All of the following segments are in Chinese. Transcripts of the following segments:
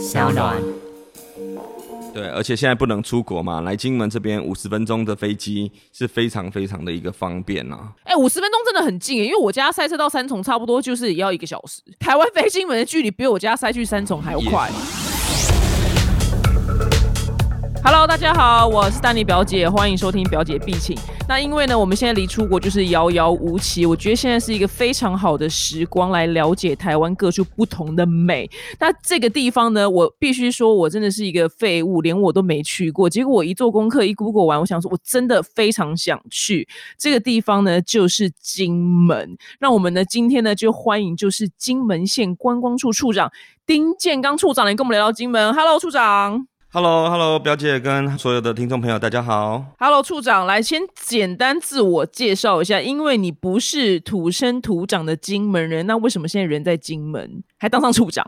小暖。对，而且现在不能出国嘛，来金门这边五十分钟的飞机是非常非常的一个方便呐、哎，五十分钟真的很近耶，因为我家塞车到三重差不多就是也要一个小时。台湾飞金门的距离比我家塞去三重还要快。Hello，大家好，我是丹尼表姐，欢迎收听表姐必请。那因为呢，我们现在离出国就是遥遥无期，我觉得现在是一个非常好的时光来了解台湾各处不同的美。那这个地方呢，我必须说，我真的是一个废物，连我都没去过。结果我一做功课，一 Google 完，我想说，我真的非常想去这个地方呢，就是金门。那我们呢，今天呢，就欢迎就是金门县观光处处长丁建刚处长来跟我们聊聊金门。Hello，处长。Hello，Hello，表姐跟所有的听众朋友，大家好。Hello，处长，来先简单自我介绍一下，因为你不是土生土长的金门人，那为什么现在人在金门还当上处长？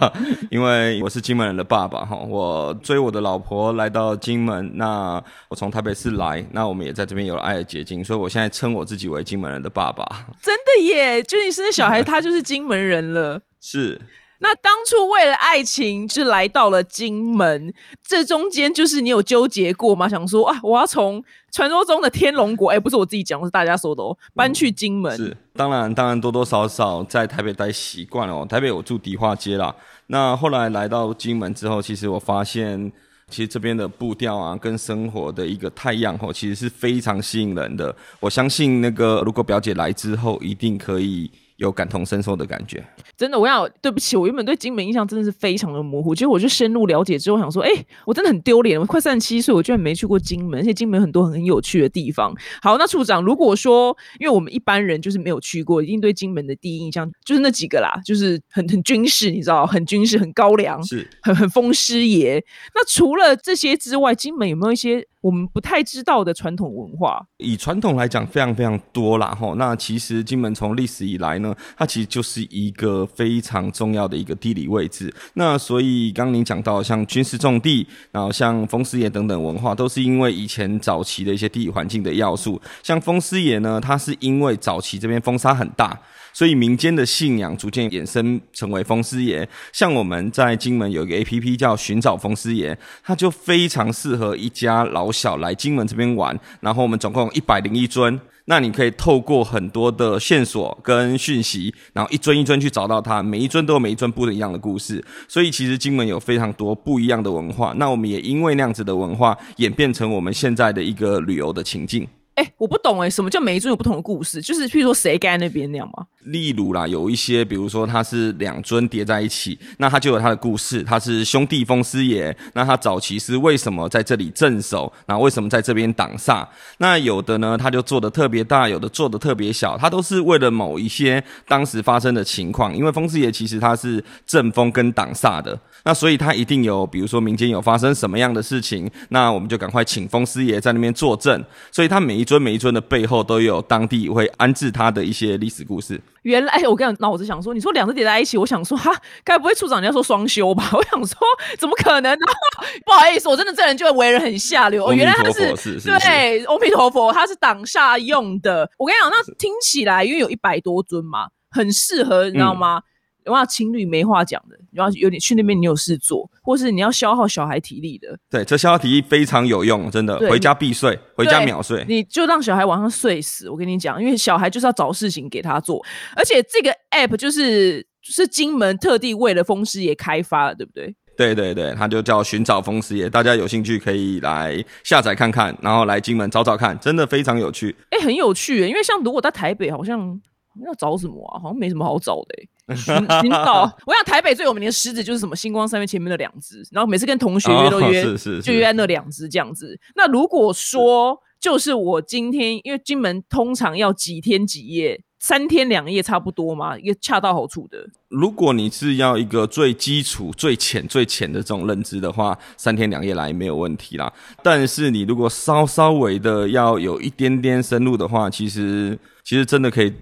因为我是金门人的爸爸哈，我追我的老婆来到金门，那我从台北市来，那我们也在这边有了爱的结晶，所以我现在称我自己为金门人的爸爸。真的耶，就你生的小孩，他就是金门人了。是，那当初为了爱情就来到了金门，这中间就是你有纠结过吗？想说啊，我要从传说中的天龙国，哎、不是我自己讲，是大家说的哦，搬去金门。是，当然，当然多多少少在台北待习惯了哦。台北我住迪化街啦，那后来来到金门之后，其实我发现，其实这边的步调啊，跟生活的一个太阳哦，其实是非常吸引人的。我相信那个如果表姐来之后，一定可以有感同身受的感觉。真的，我要对不起，我原本对金门印象真的是非常的模糊。其实我就深入了解之后，想说，哎、我真的很丢脸，我快三十七岁，我居然没去过金门，而且金门很多很有趣的地方。好，那处长，如果说，因为我们一般人就是没有去过，一定对金门的第一印象就是那几个啦，就是很很军事，你知道，很军事，很高粱，是，很很风师爷。那除了这些之外，金门有没有一些我们不太知道的传统文化？以传统来讲，非常非常多啦吼。那其实金门从历史以来呢，它其实就是一个非常重要的一个地理位置。那所以刚刚您讲到像军事重地，然后像风师爷等等文化，都是因为以前早期的一些地理环境的要素。像风师爷呢，它是因为早期这边风沙很大。所以民间的信仰逐渐衍生成为风师爷，像我们在金门有一个 A P P 叫寻找风师爷，它就非常适合一家老小来金门这边玩。然后我们总共一百零一尊，那你可以透过很多的线索跟讯息，然后一尊一尊去找到它，每一尊都有每一尊不一样的故事。所以其实金门有非常多不一样的文化，那我们也因为那样子的文化演变成我们现在的一个旅游的情境。哎、我不懂哎、什么叫每一尊有不同的故事？就是譬如说谁盖那边那样吗？例如啦，有一些，比如说它是两尊叠在一起，那它就有它的故事。它是兄弟风师爷，那他早期是为什么在这里镇守，然后为什么在这边挡煞？那有的呢，他就做的特别大，有的做的特别小，他都是为了某一些当时发生的情况。因为风师爷其实他是阵风跟挡煞的，那所以他一定有，比如说民间有发生什么样的事情，那我们就赶快请风师爷在那边坐镇。所以他每一尊每一尊的背后都有当地会安置他的一些历史故事。原来我跟你脑子想说，你说两只叠在一起，我想说哈，该不会处长你要说双修吧？我想说怎么可能呢？不好意思，我真的这人就为人很下流。哦，原来他是是对，阿弥陀佛，他是挡煞用的。我跟你讲，那听起来因为有一百多尊嘛，很适合，你知道吗？然后情侣没话讲的，然后有点去那边你有事做，或是你要消耗小孩体力的，对，这消耗体力非常有用，真的，对回家必睡，回家秒睡。你就让小孩晚上睡死。我跟你讲，因为小孩就是要找事情给他做，而且这个 app 就是是金门特地为了风师爷开发的，对不对？对对对，它就叫寻找风师爷，大家有兴趣可以来下载看看，然后来金门找找看，真的非常有趣。哎、很有趣耶，因为像如果在台北，好像要找什么啊？好像没什么好找的耶。寻寻找，我想台北最有名的狮子就是什么星光三月前面的两只，然后每次跟同学约都哦约，是是就约在那两只这样子。那如果说就是我今天，因为金门通常要几天几夜，三天两夜差不多嘛，一个恰到好处的。如果你是要一个最基础、最浅、最浅的这种认知的话，三天两夜来没有问题啦。但是你如果稍稍微的要有一点点深入的话，其实其实真的可以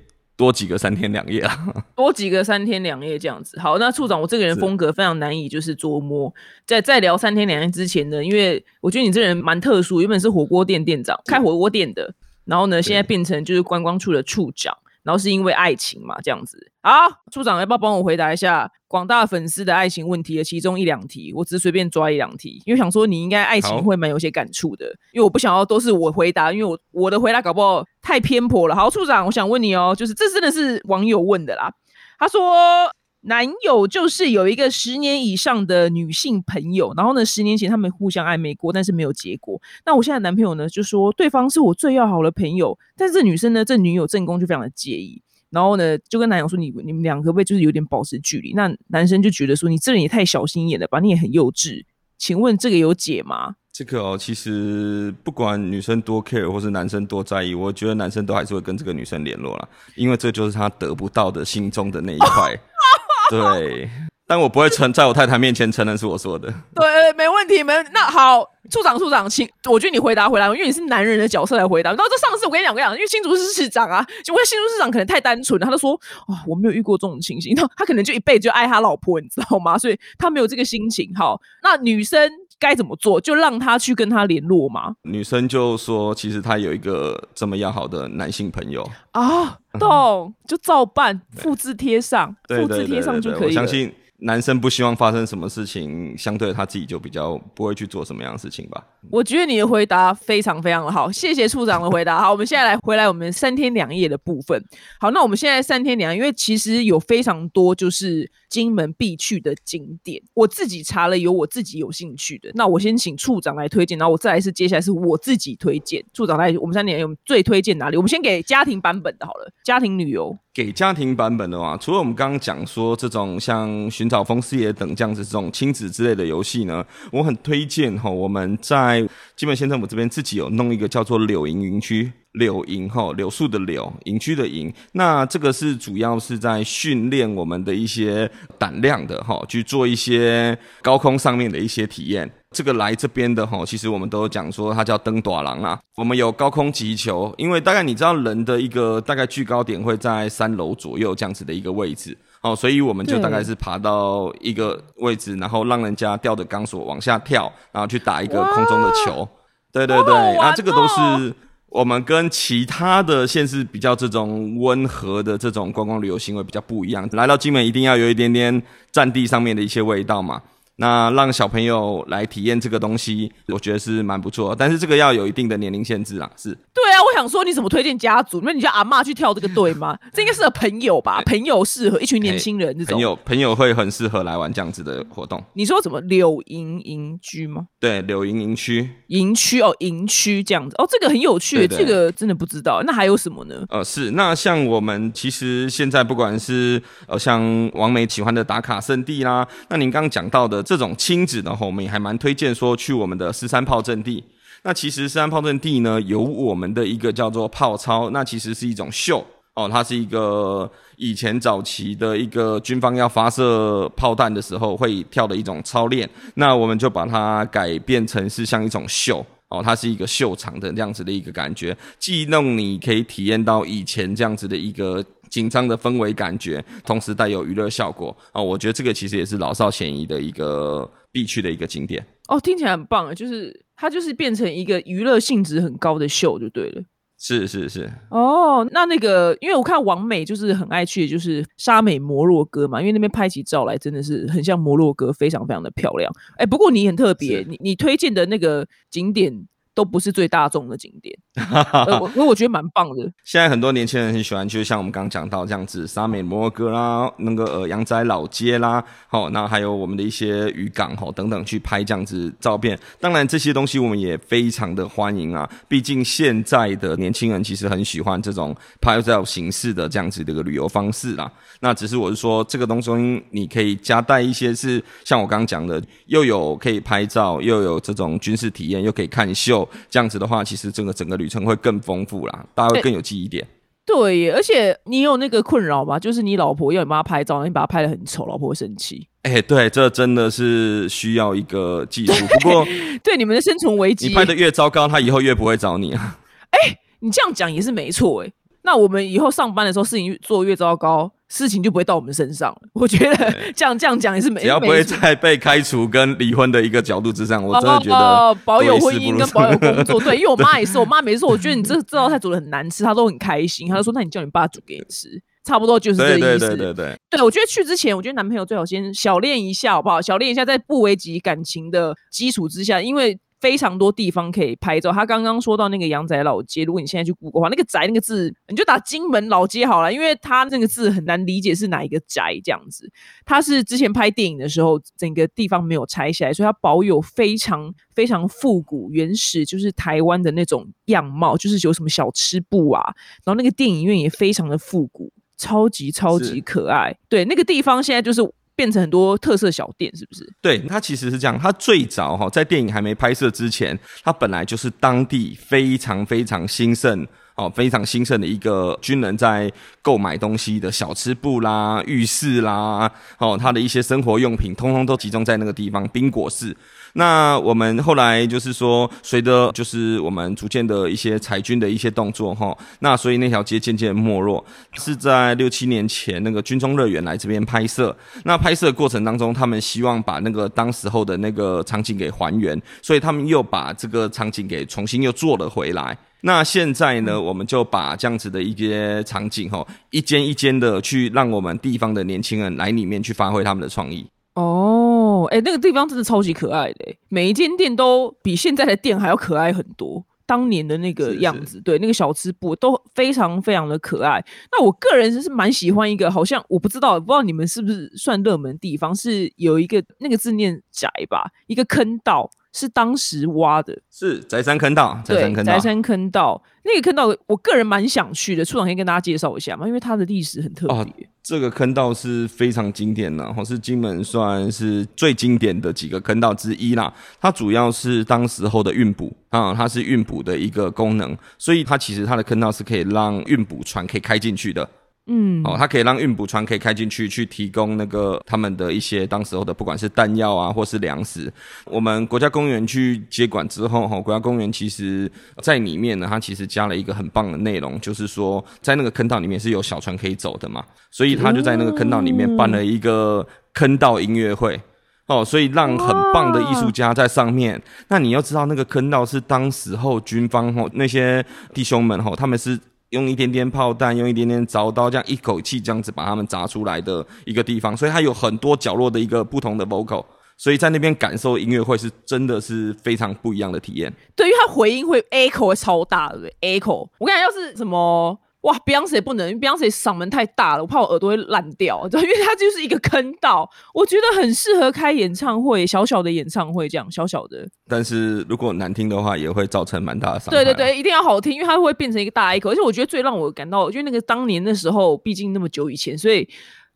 多几个三天两夜啊。多几个三天两夜这样子。好，那处长，我这个人风格非常难以就是捉摸。在在聊三天两夜之前呢，因为我觉得你这人蛮特殊，原本是火锅店店长，开火锅店的，然后呢，现在变成就是观光处的处长。然后是因为爱情嘛，这样子。好，处长要不要帮我回答一下广大粉丝的爱情问题的其中一两题？我只是随便抓一两题，因为想说你应该爱情会蛮有些感触的，因为我不想要都是我回答，因为我我的回答搞不好太偏颇了。好，处长，我想问你哦，就是这真的是网友问的啦，他说。男友就是有一个十年以上的女性朋友，然后呢，十年前他们互相暧昧过，但是没有结果。那我现在男朋友呢，就说对方是我最要好的朋友，但是这女生呢，这女友正宫就非常的介意，然后呢，就跟男友说：“你你们两个可不可以就是有点保持距离？”那男生就觉得说：“你这人也太小心眼了吧，你也很幼稚。”请问这个有解吗？这个哦，其实不管女生多 care 或是男生多在意，我觉得男生都还是会跟这个女生联络啦，因为这就是他得不到的心中的那一块。对，但我不会承在我太太面前承认是我说的。对，没问题，没那好，处长，处长，请，我觉得你回答回来，因为你是男人的角色来回答。然后这上次我跟你讲，我跟你讲，因为新竹市市长啊，就问新竹市长可能太单纯了，他就说啊，我没有遇过这种情形，那他可能就一辈子就爱他老婆，你知道吗？所以他没有这个心情。好，那女生。该怎么做？就让他去跟他联络嘛？女生就说：“其实她有一个这么要好的男性朋友啊，懂就照办，复制贴上，复制贴上就可以。”我相信。男生不希望发生什么事情，相对他自己就比较不会去做什么样的事情吧。我觉得你的回答非常非常的好，谢谢处长的回答。好，我们现在来回来我们三天两夜的部分。好，那我们现在三天两夜，因为其实有非常多就是金门必去的景点，我自己查了有我自己有兴趣的。那我先请处长来推荐，然后我再来是接下来是我自己推荐。处长来，我们三天有最推荐哪里？我们先给家庭版本的好了，家庭旅游。给家庭版本的话，除了我们刚刚讲说这种像寻找风四爷等这样子这种亲子之类的游戏呢，我很推荐哈。我们在基本县政府这边自己有弄一个叫做柳营营区，柳营哈，柳树的柳，营区的营。那这个是主要是在训练我们的一些胆量的哈，去做一些高空上面的一些体验。这个来这边的哈，其实我们都讲说它叫登短廊啊。我们有高空击球，因为大概你知道人的一个大概巨高点会在三楼左右这样子的一个位置哦，所以我们就大概是爬到一个位置，然后让人家吊着钢索往下跳，然后去打一个空中的球。对对对，那这个都是我们跟其他的县市比较这种温和的这种观光旅游行为比较不一样。来到金门一定要有一点点战地上面的一些味道嘛。那让小朋友来体验这个东西，我觉得是蛮不错，但是这个要有一定的年龄限制啊。是对啊，我想说，你怎么推荐家族？那你叫阿妈去跳这个队吗？这应该适合朋友吧？朋友适合一群年轻人这种。朋友朋友会很适合来玩这样子的活动。你说什么柳营营居吗？对，柳营营区。营区哦，营区这样子哦，这个很有趣，这个真的不知道。那还有什么呢？呃，是那像我们其实现在不管是呃像王美喜欢的打卡圣地啦，那您刚刚讲到的。这种亲子的话，我们也还蛮推荐说去我们的十三炮阵地。那其实十三炮阵地呢，有我们的一个叫做炮操，那其实是一种秀哦，它是一个以前早期的一个军方要发射炮弹的时候会跳的一种操练。那我们就把它改变成是像一种秀哦，它是一个秀场的这样子的一个感觉，既让你可以体验到以前这样子的一个。紧张的氛围感觉，同时带有娱乐效果啊！我觉得这个其实也是老少咸宜的一个必去的一个景点哦。听起来很棒啊，就是它就是变成一个娱乐性质很高的秀就对了。是是是。哦，那那个，因为我看王美就是很爱去，就是沙美摩洛哥嘛，因为那边拍起照来真的是很像摩洛哥，非常非常的漂亮。哎，不过你很特别，你你推荐的那个景点。都不是最大众的景点，我因为我觉得蛮棒的。现在很多年轻人很喜欢，就像我们刚刚讲到这样子，沙美摩哥啦，那个呃阳仔老街啦，好，那还有我们的一些渔港哈等等去拍这样子照片。当然这些东西我们也非常的欢迎啊，毕竟现在的年轻人其实很喜欢这种拍照形式的这样子的一个旅游方式啦。那只是我是说，这个东西你可以加带一些是像我刚刚讲的，又有可以拍照，又有这种军事体验，又可以看秀。这样子的话，其实整个整个旅程会更丰富啦，大家会更有记忆点。对，而且你有那个困扰吗？就是你老婆要你帮她拍照，你把她拍的很丑，老婆会生气。哎，对，这真的是需要一个技术。不过，对你们的生存危机，你拍的越糟糕，她以后越不会找你啊。哎，你这样讲也是没错，哎。那我们以后上班的时候，事情做越糟糕，事情就不会到我们身上了。我觉得这样这样讲也是没，只要不会在被开除跟离婚的一个角度之上，我真的觉得保有婚姻跟保有 工作，对，因为我妈也是，我妈每次说，我觉得你这这道菜煮的很难吃，她都很开心，她就说，那你叫你爸煮给你吃。差不多就是这意思。对对对对对，我觉得去之前，我觉得男朋友最好先小练一下，好不好？小练一下，在不危及感情的基础之下，因为非常多地方可以拍照。他刚刚说到那个阳仔老街，如果你现在去 Google 的话，那个宅那个字，你就打金门老街好了，因为他那个字很难理解是哪一个宅这样子。他是之前拍电影的时候，整个地方没有拆下来，所以它保有非常非常复古原始，就是台湾的那种样貌，就是有什么小吃部啊，然后那个电影院也非常的复古。超级超级可爱，对那个地方现在就是变成很多特色小店，是不是？对，它其实是这样，它最早哈在电影还没拍摄之前，它本来就是当地非常非常兴盛。哦，非常兴盛的一个军人在购买东西的小吃部啦、浴室啦，哦，他的一些生活用品，通通都集中在那个地方。冰果室。那我们后来就是说，随着就是我们逐渐的一些裁军的一些动作，哈，那所以那条街渐渐没落。是在六七年前，那个军中乐园来这边拍摄。那拍摄过程当中，他们希望把那个当时候的那个场景给还原，所以他们又把这个场景给重新又做了回来。那现在呢，我们就把这样子的一些场景哈，一间一间的去让我们地方的年轻人来里面去发挥他们的创意。哦，哎，那个地方真的超级可爱的，每一间店都比现在的店还要可爱很多。当年的那个样子，对，那个小吃部都非常非常的可爱。那我个人是蛮喜欢一个，好像我不知道，不知道你们是不是算热门地方，是有一个那个字念宅吧，一个坑道。是当时挖的，是宅山坑道。对，宅山坑道那个坑道，我个人蛮想去的。处长可以跟大家介绍一下吗？因为它的历史很特别。这个坑道是非常经典的，或是金门算是最经典的几个坑道之一啦。它主要是当时候的运补啊，它是运补的一个功能，所以它其实它的坑道是可以让运补船可以开进去的。嗯，哦，它可以让运补船可以开进去，去提供那个他们的一些当时候的，不管是弹药啊，或是粮食。我们国家公园去接管之后，哈，国家公园其实在里面呢，它其实加了一个很棒的内容，就是说在那个坑道里面是有小船可以走的嘛，所以他就在那个坑道里面办了一个坑道音乐会，哦，所以让很棒的艺术家在上面。那你要知道，那个坑道是当时候军方吼那些弟兄们吼，他们是。用一点点炮弹，用一点点凿刀，这样一口气这样子把他们砸出来的一个地方，所以它有很多角落的一个不同的 vocal，所以在那边感受音乐会是真的是非常不一样的体验。对，因为它回音会 echo 会超大的，echo。我感觉要是什么。哇，Beyonce 不能，Beyonce 嗓门太大了，我怕我耳朵会烂掉。因为它就是一个坑道，我觉得很适合开演唱会，小小的演唱会这样，小小的。但是如果难听的话，也会造成蛮大的伤害。对对对，一定要好听，因为它会变成一个大 echo。而且我觉得最让我感到，因为那个当年的时候，毕竟那么久以前，所以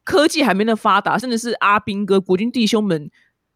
科技还没那发达，甚至是阿兵哥国军弟兄们，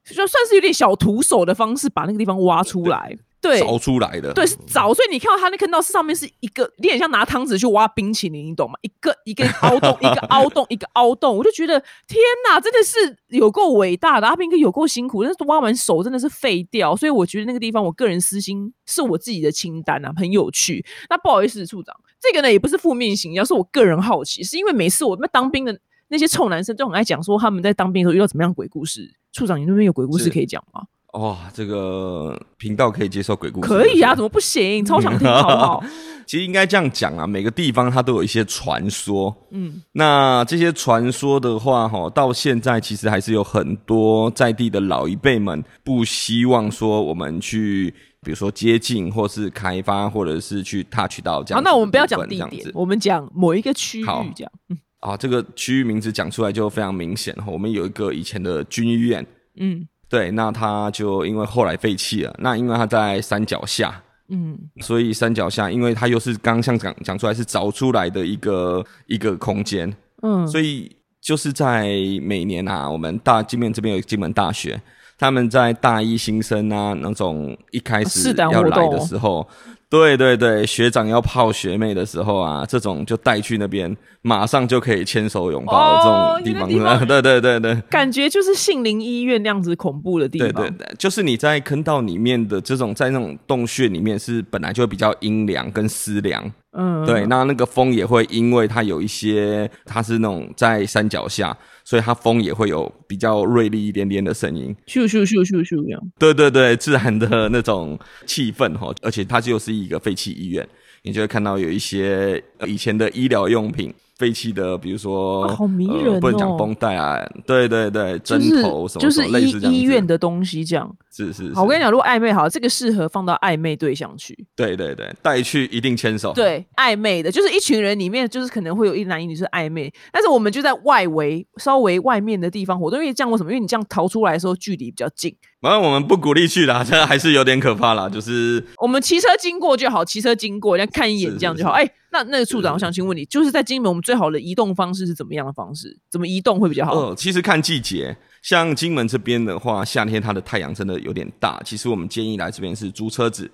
就算是有点小徒手的方式，把那个地方挖出来。对，凿出来的，对，是凿。所以你看到他那坑道是上面是一个，有点像拿汤匙去挖冰淇淋，你懂吗？一个一个凹洞，一个凹洞，一个凹洞，我就觉得天哪，真的是有够伟大的。阿兵哥有够辛苦，但是挖完手真的是废掉。所以我觉得那个地方，我个人私心是我自己的清单啊，很有趣。那不好意思，处长，这个呢也不是负面形象是我个人好奇，是因为每次我们当兵的那些臭男生都很爱讲说他们在当兵的时候遇到怎么样鬼故事。处长，你那边有鬼故事可以讲吗？哇，这个频道可以接受鬼故事？可以啊，怎么不行？超想听，好不好？其实应该这样讲啊，每个地方它都有一些传说。嗯，那这些传说的话，哈，到现在其实还是有很多在地的老一辈们不希望说我们去，比如说接近，或是开发，或者是去 touch 到这样。好，那我们不要讲地点，我们讲某一个区域这样。啊，这个区域名字讲出来就非常明显哈。我们有一个以前的军医院，嗯。对，那他就因为后来废弃了。那因为他在山脚下，嗯，所以山脚下，因为它又是刚像讲讲出来是凿出来的一个一个空间，嗯，所以就是在每年啊，我们大金门这边有金门大学，他们在大一新生啊那种一开始要来的时候。对对对，学长要泡学妹的时候啊，这种就带去那边，马上就可以牵手拥抱的这种地方。对对对对，感觉就是杏林医院那样子恐怖的地方。对对对，就是你在坑道里面的这种，在那种洞穴里面是本来就比较阴凉跟湿凉。嗯，对，那那个风也会因为它有一些，它是那种在山脚下，所以它风也会有比较锐利一点点的声音。咻咻咻咻咻这样。对对对，自然的那种气氛哈，而且它就是一个废弃医院，你就会看到有一些呃以前的医疗用品。废弃的，比如说，好迷人哦，不能讲绷带啊，对对对，针头什么，就是医医院的东西这样。是是，好，我跟你讲，如果暧昧好，这个适合放到暧昧对象去。对对对，带去一定牵手。对，暧昧的，就是一群人里面，就是可能会有一男一女是暧昧，但是我们就在外围稍微外面的地方活动，因为这样为什么？因为你这样逃出来的时候距离比较近。反正我们不鼓励去啦，这还是有点可怕啦。就是我们骑车经过就好，骑车经过，人家看一眼这样就好。哎，那那个处长，我想请问你，就是在金门，我们最好的移动方式是怎么样的方式？怎么移动会比较好？呃，其实看季节。像金门这边的话，夏天它的太阳真的有点大。其实我们建议来这边是租车子。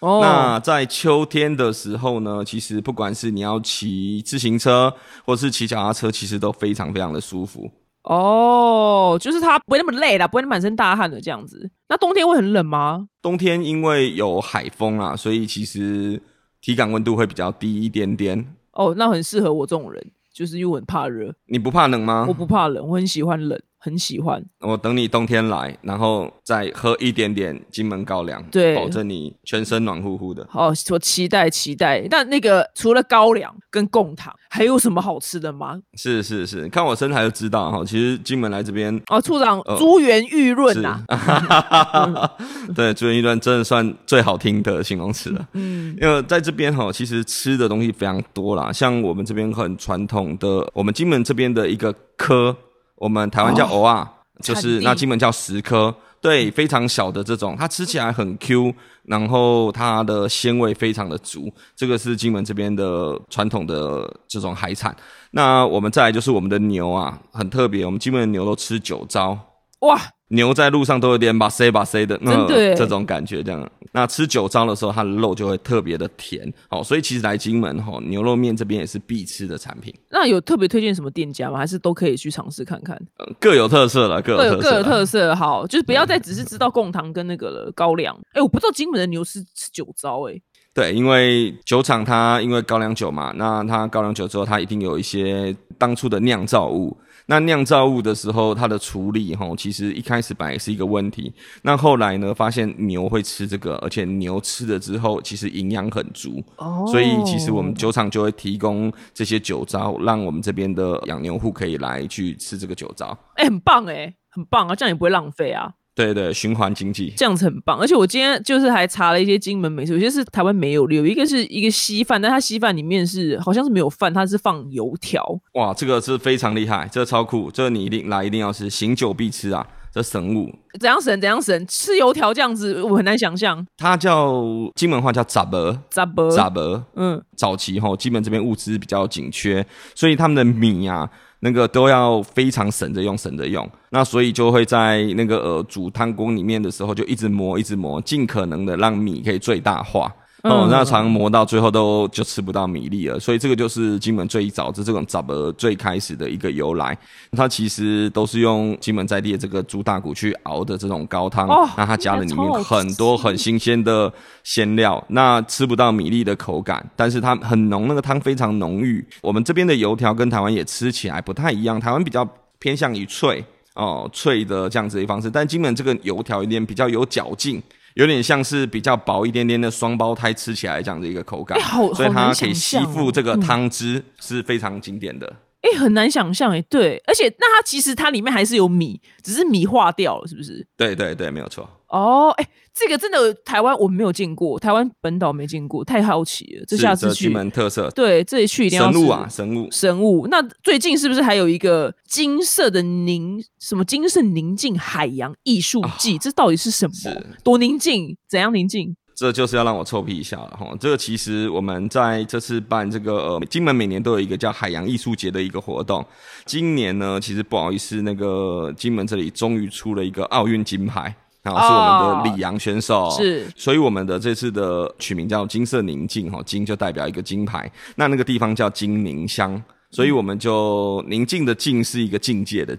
哦。那在秋天的时候呢，其实不管是你要骑自行车或是骑脚踏车，其实都非常非常的舒服。哦，就是它不会那么累啦，不会满身大汗的这样子。那冬天会很冷吗？冬天因为有海风啊，所以其实体感温度会比较低一点点。哦，那很适合我这种人，就是因为我很怕热。你不怕冷吗？我不怕冷，我很喜欢冷。很喜欢，我等你冬天来，然后再喝一点点金门高粱，对，保证你全身暖乎乎的。好，我期待期待。那那个除了高粱跟贡糖，还有什么好吃的吗？是是是，看我身材就知道哈。其实金门来这边，哦，处长珠圆玉润呐，对，珠圆玉润真的算最好听的形容词了。嗯，因为在这边哈，其实吃的东西非常多啦，像我们这边很传统的，我们金门这边的一个科。我们台湾叫藕啊，就是那金门叫石颗，对，非常小的这种，它吃起来很 Q，然后它的鲜味非常的足，这个是金门这边的传统的这种海产。那我们再来就是我们的牛啊，很特别，我们金门的牛都吃九糟，哇。牛在路上都有点把塞把塞的，那这种感觉这样。那吃酒糟的时候，它的肉就会特别的甜。哦，所以其实来金门哈，牛肉面这边也是必吃的产品。那有特别推荐什么店家吗？还是都可以去尝试看看？各有特色了，各有各有特色。好，就是不要再只是知道贡糖跟那个了高粱。哎，我不知道金门的牛是吃酒糟哎。对，因为酒厂它因为高粱酒嘛，那它高粱酒之后，它一定有一些当初的酿造物。那酿造物的时候，它的处理吼，其实一开始本来是一个问题。那后来呢，发现牛会吃这个，而且牛吃了之后，其实营养很足。哦。所以其实我们酒厂就会提供这些酒糟，让我们这边的养牛户可以来去吃这个酒糟。哎，很棒哎，很棒啊，这样也不会浪费啊。对对，循环经济。这样子很棒，而且我今天就是还查了一些金门美食，有些是台湾没有的，有一个是一个稀饭，但它稀饭里面是好像是没有饭，它是放油条。哇，这个是非常厉害，这个超酷，这个你一定来一定要吃，醒酒必吃啊，这神物。怎样神？怎样神？吃油条这样子，我很难想象。它叫金门话叫杂伯，杂伯，杂伯。嗯，早期哈，金门这边物资比较紧缺，所以他们的米啊。那个都要非常省着用，省着用，那所以就会在那个呃煮汤锅里面的时候，就一直磨，一直磨，尽可能的让米可以最大化。哦，那常磨到最后都就吃不到米粒了，所以这个就是金门最早的这种杂儿最开始的一个由来。它其实都是用金门在地的这个猪大骨去熬的这种高汤，那它加了里面很多很新鲜的鲜料，那吃不到米粒的口感，但是它很浓，那个汤非常浓郁。我们这边的油条跟台湾也吃起来不太一样，台湾比较偏向于脆哦，脆的这样子的方式，但金门这个油条有点比较有嚼劲。有点像是比较薄一点点的双胞胎吃起来这样的一个口感，所以它可以吸附这个汤汁是非常经典的。哎，很难想象哎，对，而且那它其实它里面还是有米，只是米化掉了，是不是？对对对，没有错。哦，哎，这个真的台湾我没有见过，台湾本岛没见过，太好奇了。这下次去门特色，对，这里去一定要神物啊，神物，神物。那最近是不是还有一个金色的宁什么金色宁静海洋艺术季？这到底是什么？多宁静？怎样宁静？这就是要让我臭屁一下了哈。这个其实我们在这次办这个呃金门每年都有一个叫海洋艺术节的一个活动。今年呢，其实不好意思，那个金门这里终于出了一个奥运金牌。然后是我们的李阳选手，是，所以我们的这次的取名叫金色宁静哈，金就代表一个金牌，那那个地方叫金宁乡，所以我们就宁静的静是一个境界的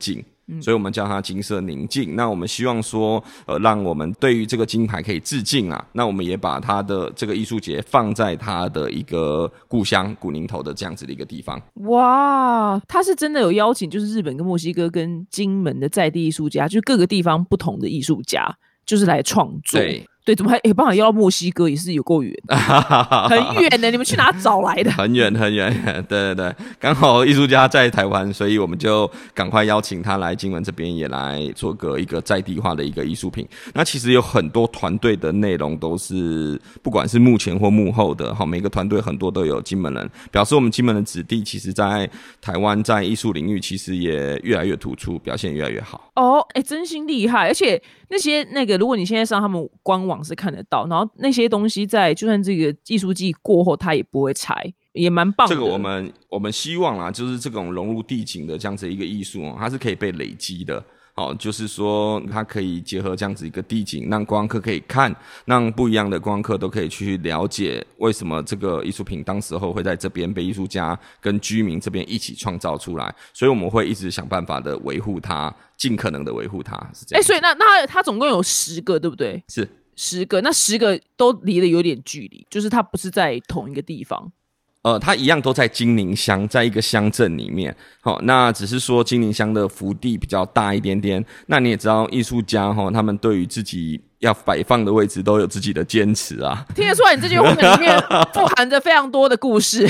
静，所以我们叫它金色宁静。那我们希望说，呃，让我们对于这个金牌可以致敬啊。那我们也把它的这个艺术节放在它的一个故乡古宁头的这样子的一个地方。哇，他是真的有邀请，就是日本跟墨西哥跟金门的在地艺术家，就是各个地方不同的艺术家，就是来创作。对。对，怎么还有办法要到墨西哥？也是有够远，很远的。你们去哪找来的？很远很远。对对对，刚好艺术家在台湾，所以我们就赶快邀请他来金门这边，也来做个一个在地化的一个艺术品。那其实有很多团队的内容都是，不管是幕前或幕后的，哈，每个团队很多都有金门人，表示我们金门的子弟，其实在台湾在艺术领域其实也越来越突出，表现越来越好。哦，哎，真心厉害，而且。那些那个，如果你现在上他们官网是看得到，然后那些东西在就算这个艺术季过后，它也不会拆，也蛮棒。这个我们我们希望啊，就是这种融入地景的这样子一个艺术，它是可以被累积的。哦，就是说它可以结合这样子一个地景，让观光客可以看，让不一样的观光客都可以去了解为什么这个艺术品当时候会在这边被艺术家跟居民这边一起创造出来。所以我们会一直想办法的维护它，尽可能的维护它。是这样。哎，所以那那它总共有十个，对不对？是十个，那十个都离得有点距离，就是它不是在同一个地方。呃，它一样都在金陵乡，在一个乡镇里面。好，那只是说金陵乡的福地比较大一点点。那你也知道，艺术家哈，他们对于自己要摆放的位置都有自己的坚持啊。听得出来，你这句话里面 富含着非常多的故事。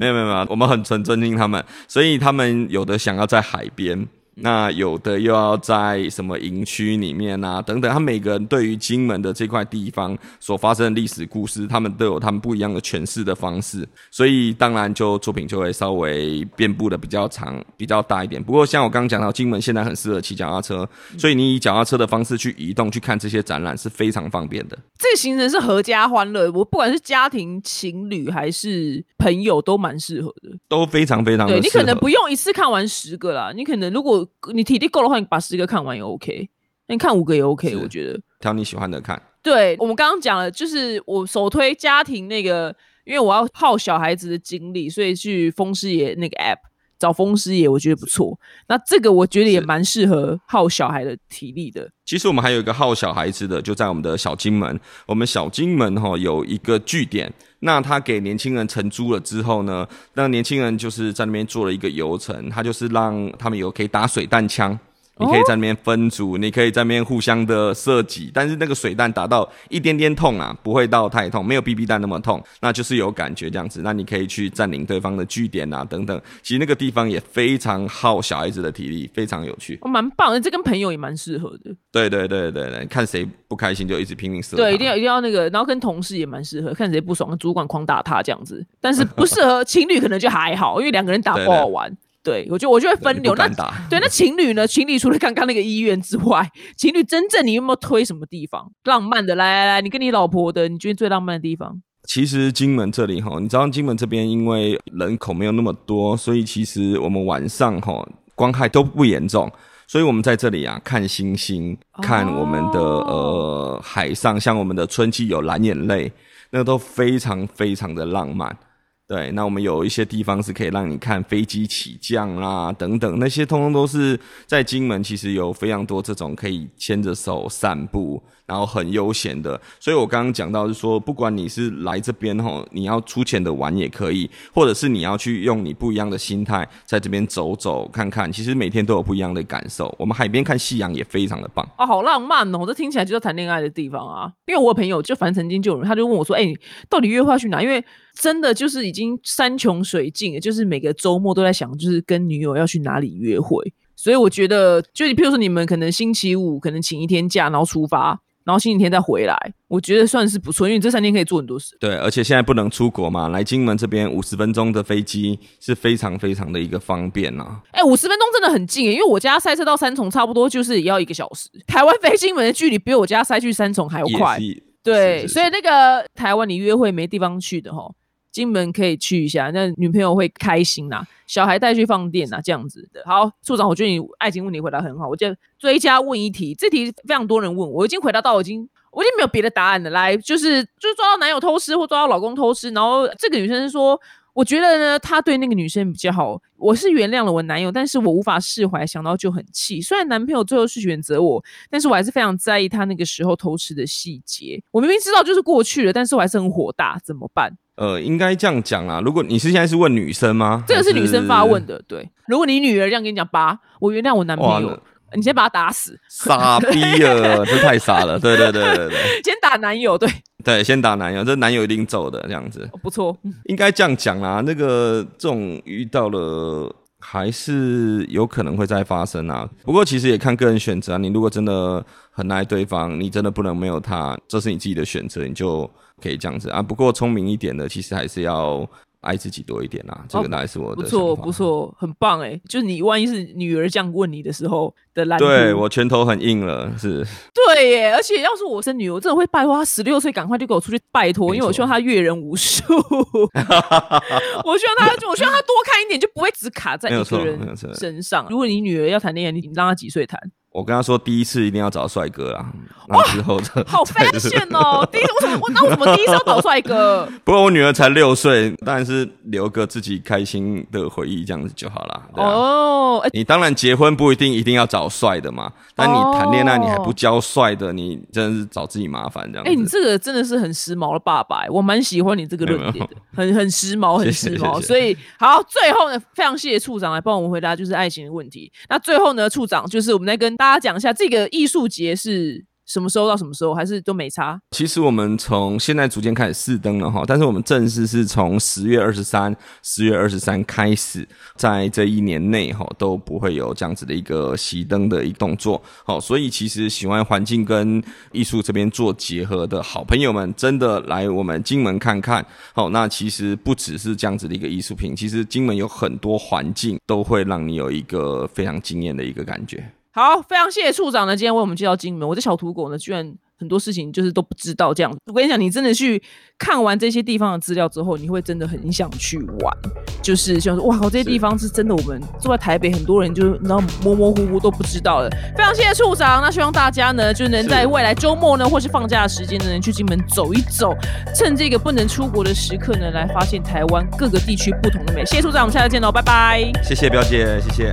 没有没有没有，我们很纯尊敬他们，所以他们有的想要在海边。那有的又要在什么营区里面啊，等等，他每个人对于金门的这块地方所发生的历史故事，他们都有他们不一样的诠释的方式，所以当然就作品就会稍微遍布的比较长、比较大一点。不过像我刚刚讲到，金门现在很适合骑脚踏车，所以你以脚踏车的方式去移动去看这些展览是非常方便的。这个行程是合家欢乐，我不管是家庭、情侣还是朋友都蛮适合的，都非常非常。对你可能不用一次看完十个啦，你可能如果你体力够的话，你把十个看完也 OK。你看五个也 OK，我觉得挑你喜欢的看。对我们刚刚讲了，就是我首推家庭那个，因为我要耗小孩子的精力，所以去风师爷那个 App 找风师爷，我觉得不错。那这个我觉得也蛮适合耗小孩的体力的。其实我们还有一个耗小孩子的，就在我们的小金门。我们小金门哈有一个据点。那他给年轻人承租了之后呢？那年轻人就是在那边做了一个游程，他就是让他们有可以打水弹枪。你可以在那边分组，你可以在那边互相的射击，但是那个水弹打到一点点痛啊，不会到太痛，没有 BB 弹那么痛，那就是有感觉这样子。那你可以去占领对方的据点啊，等等。其实那个地方也非常耗小孩子的体力，非常有趣。哦，蛮棒的，这跟朋友也蛮适合的。对对对对对，看谁不开心就一直拼命射。对，一定要一定要那个，然后跟同事也蛮适合，看谁不爽，主管狂打他这样子。但是不适合情侣，可能就还好，因为两个人打不好玩。对，我就我就会分流。那对，那情侣呢？情侣除了刚刚那个医院之外，情侣真正你有没有推什么地方浪漫的？来来来，你跟你老婆的，你觉得最浪漫的地方？其实金门这里哈，你知道金门这边因为人口没有那么多，所以其实我们晚上哈光害都不严重，所以我们在这里啊看星星，看我们的呃海上，像我们的春季有蓝眼泪，那个都非常非常的浪漫。对，那我们有一些地方是可以让你看飞机起降啦，等等，那些通通都是在金门，其实有非常多这种可以牵着手散步。然后很悠闲的，所以我刚刚讲到是说，不管你是来这边吼，你要出钱的玩也可以，或者是你要去用你不一样的心态在这边走走看看，其实每天都有不一样的感受。我们海边看夕阳也非常的棒哦，好浪漫哦！这听起来就是谈恋爱的地方啊。因为我朋友就反正曾经就有人，他就问我说：“哎，到底约会去哪？”因为真的就是已经山穷水尽，就是每个周末都在想，就是跟女友要去哪里约会。所以我觉得，就你譬如说，你们可能星期五可能请一天假，然后出发。然后星期天再回来，我觉得算是不错，因为这三天可以做很多事。对，而且现在不能出国嘛，来金门这边五十分钟的飞机是非常非常的一个方便呐。哎，五十分钟真的很近，因为我家塞车到三重差不多就是也要一个小时。台湾飞金门的距离比我家塞去三重还要快。对，所以那个台湾你约会没地方去的哈。金门可以去一下，那女朋友会开心呐，小孩带去放电呐，这样子的。好，处长，我觉得你爱情问题回答很好，我就追加问一题，这题非常多人问，我已经回答到，我已经我已经没有别的答案了。来，就是就是抓到男友偷吃或抓到老公偷吃，然后这个女生说，我觉得呢，他对那个女生比较好。我是原谅了我男友，但是我无法释怀，想到就很气。虽然男朋友最后是选择我，但是我还是非常在意他那个时候偷吃的细节。我明明知道就是过去了，但是我还是很火大，怎么办？呃，应该这样讲啦。如果你是现在是问女生吗？这个是女生发问的。的，对。如果你女儿这样跟你讲，爸，我原谅我男朋友，你先把他打死，傻逼了，这太傻了。对对对对对先打男友，对，对，先打男友，这男友一定走的这样子。哦不错。嗯应该这样讲啦，那个这种遇到了。还是有可能会再发生啊，不过其实也看个人选择啊。你如果真的很爱对方，你真的不能没有他，这是你自己的选择，你就可以这样子啊。不过聪明一点的，其实还是要爱自己多一点啦。这个大概是我的不错，不错，很棒哎！就是你万一是女儿这样问你的时候的蓝图，对我拳头很硬了，是对耶！而且要是我生女儿，我真的会拜托她十六岁赶快就给我出去拜托，因为我希望她阅人无数。我希望她，我希望她多看一点，就不会只卡在一个人身上。如果你女儿要谈恋爱，你让她几岁谈？我跟他说第一次一定要找帅哥啦，那之后的好 fashion 哦！第一次为什么？我那我怎么第一次要找帅哥？不过我女儿才六岁，当然是留个自己开心的回忆，这样子就好啦。对啊哦，哎你当然结婚不一定一定要找帅的嘛，但你谈恋爱哦你还不交帅的，你真的是找自己麻烦这样子。哎、你这个真的是很时髦的爸爸、哎我蛮喜欢你这个论点的，很很时髦，很时髦。所以好，最后呢，非常谢谢处长来帮我们回答就是爱情的问题。那最后呢，处长就是我们在跟大家讲一下这个艺术节是什么时候到什么时候，还是都没差？其实我们从现在逐渐开始试灯了哈，但是我们正式是从十月二十三、十月二十三开始，在这一年内哈都不会有这样子的一个熄灯的一个动作。好，所以其实喜欢环境跟艺术这边做结合的好朋友们，真的来我们金门看看。好，那其实不只是这样子的一个艺术品，其实金门有很多环境都会让你有一个非常惊艳的一个感觉。好，非常谢谢处长呢，今天为我们介绍金门。我这小土狗呢，居然很多事情就是都不知道这样。我跟你讲，你真的去看完这些地方的资料之后，你会真的很想去玩。就是想说，哇靠，这些地方是真的，我们住在台北，很多人就你知道模模糊糊都不知道了。非常谢谢处长，那希望大家呢，就能在未来周末呢，或是放假的时间呢，能去金门走一走，趁这个不能出国的时刻呢，来发现台湾各个地区不同的美。谢谢处长，我们下次见喽，拜拜。谢谢表姐，谢谢。